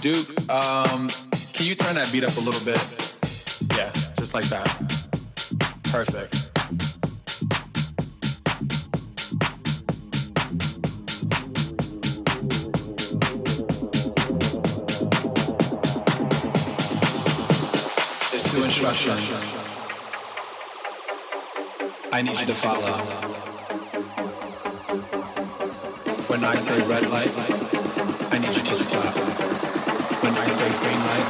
Duke, um, can you turn that beat up a little bit? Yeah, just like that. Perfect. There's two instructions. I need you to follow. When I say red light, I need you to stop. When I say green light,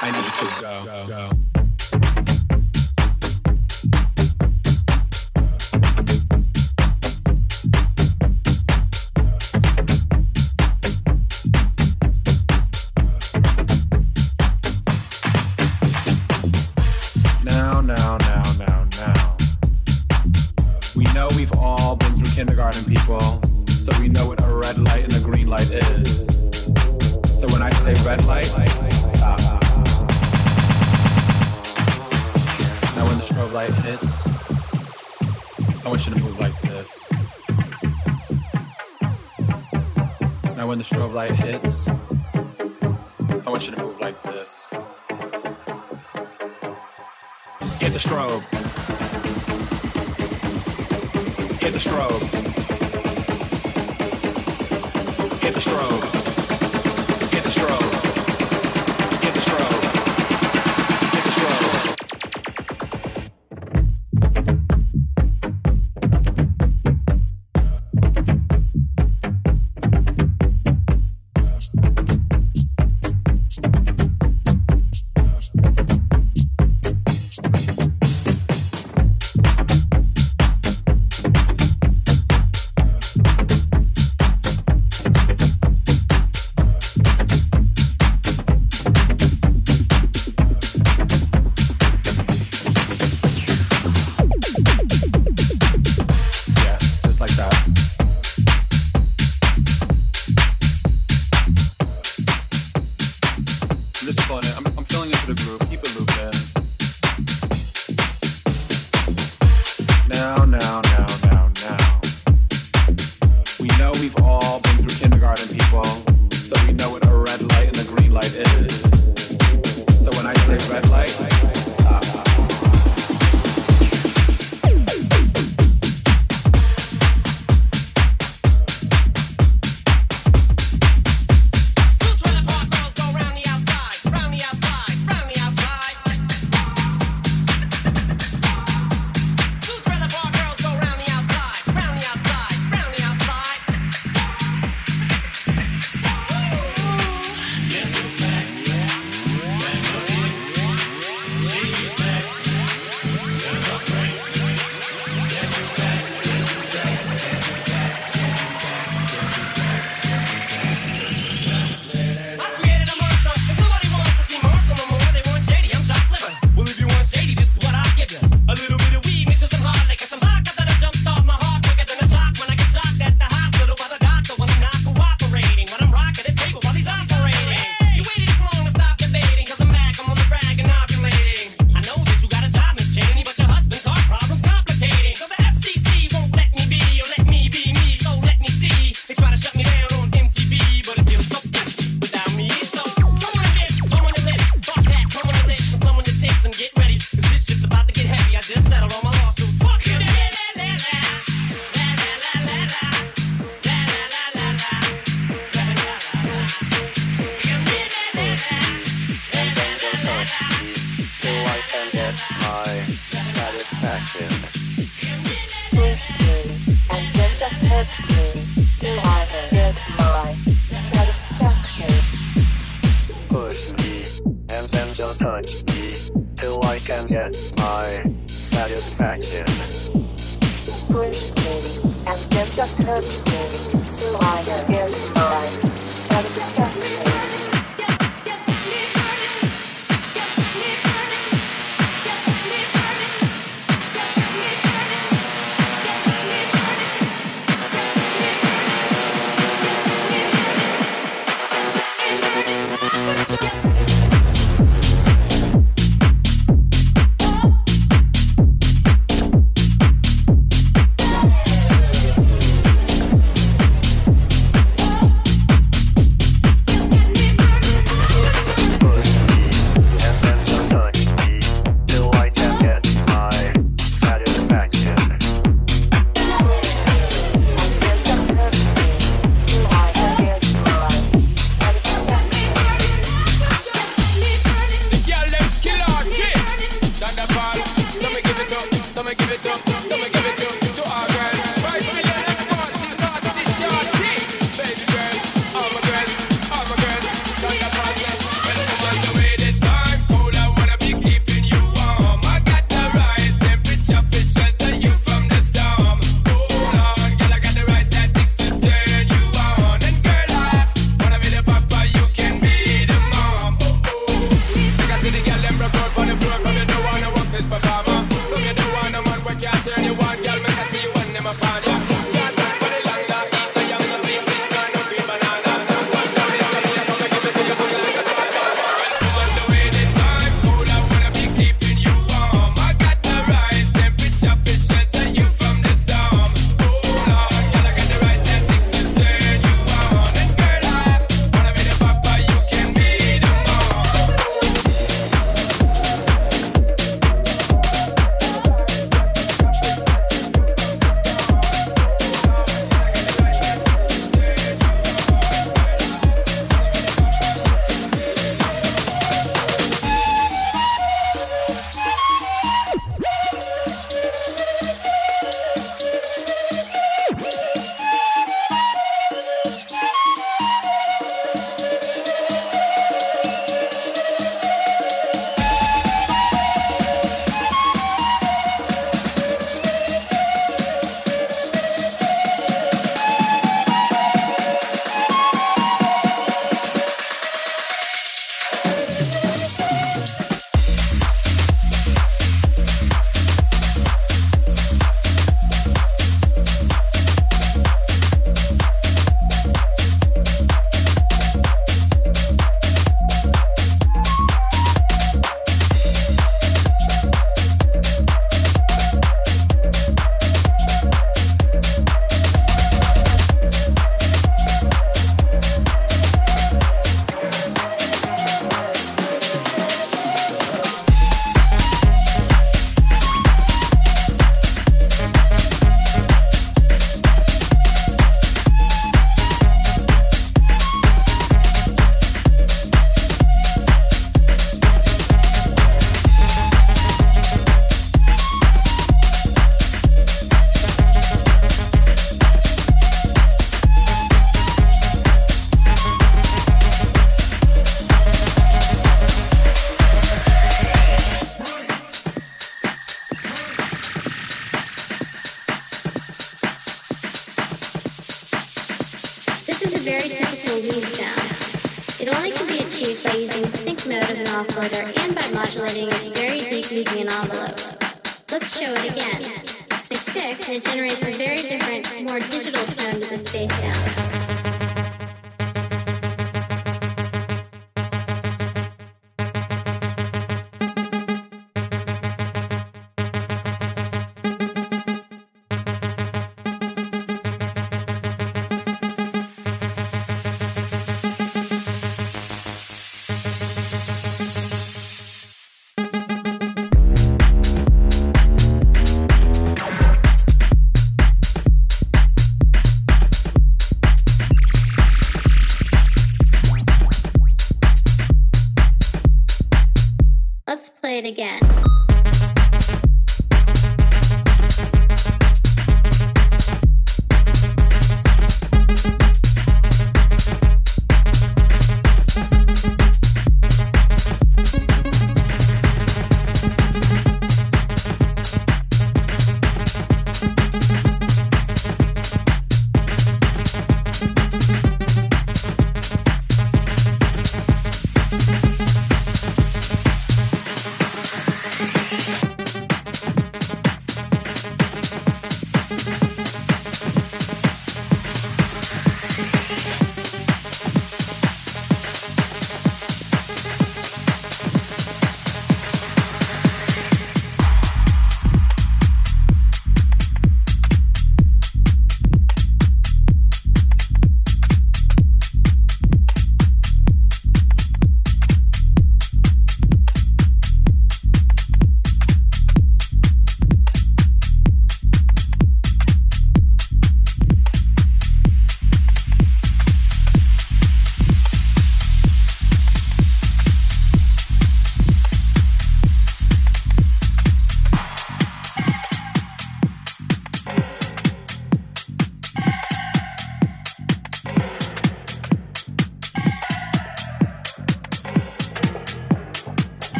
I need you to go. go. Now, now, now, now, now. We know we've all been through kindergarten, people, red light, stop. Now when the strobe light hits, I want you to move like this. Now when the strobe light hits, I want you to move like this. Hit the strobe. Hit the strobe. Hit the strobe. Satisfaction. Push E and then just touch E till I can get my satisfaction. Push me and then just hurt me till I get very different, more digital sound to the space sound. Let's play it again.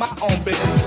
my own business.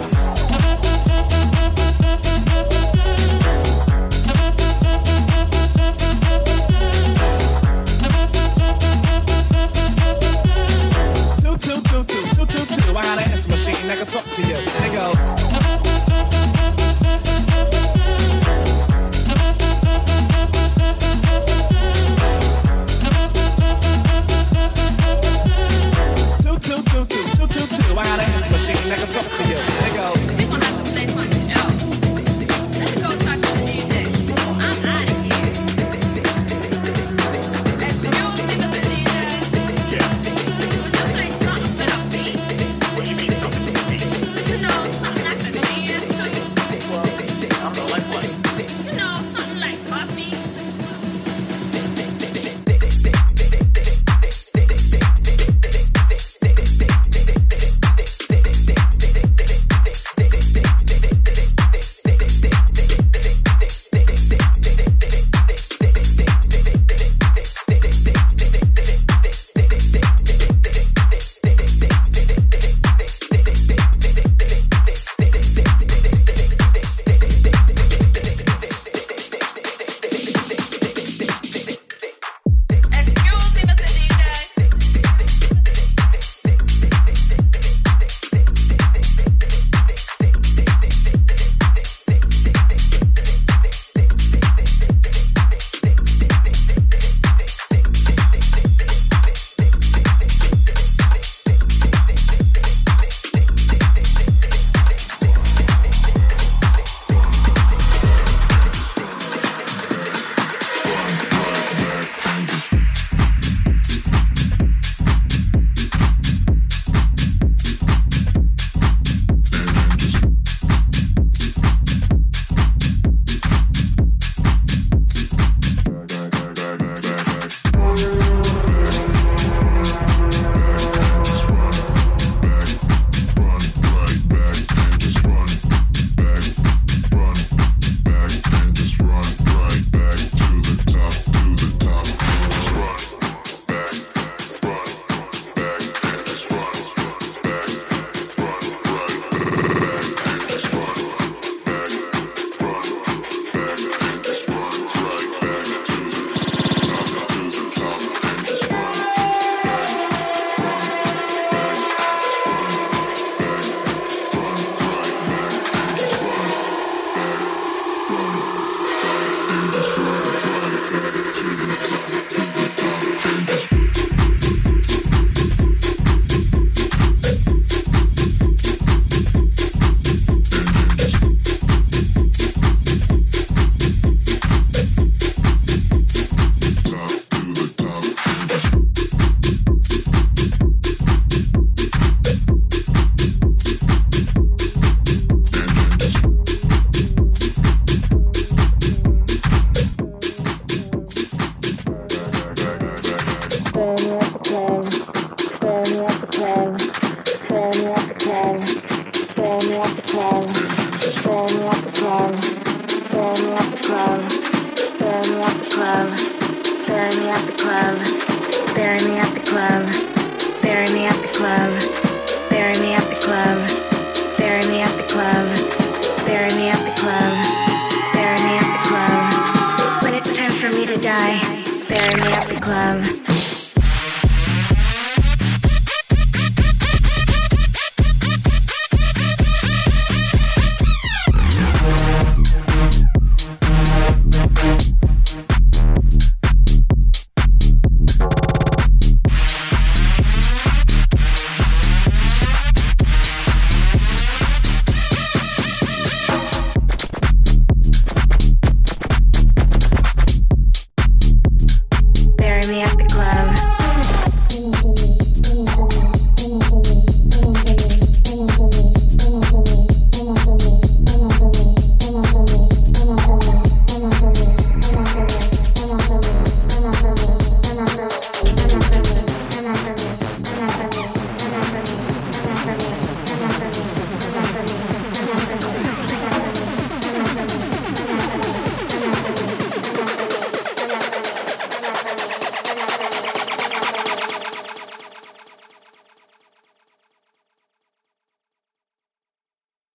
at the club.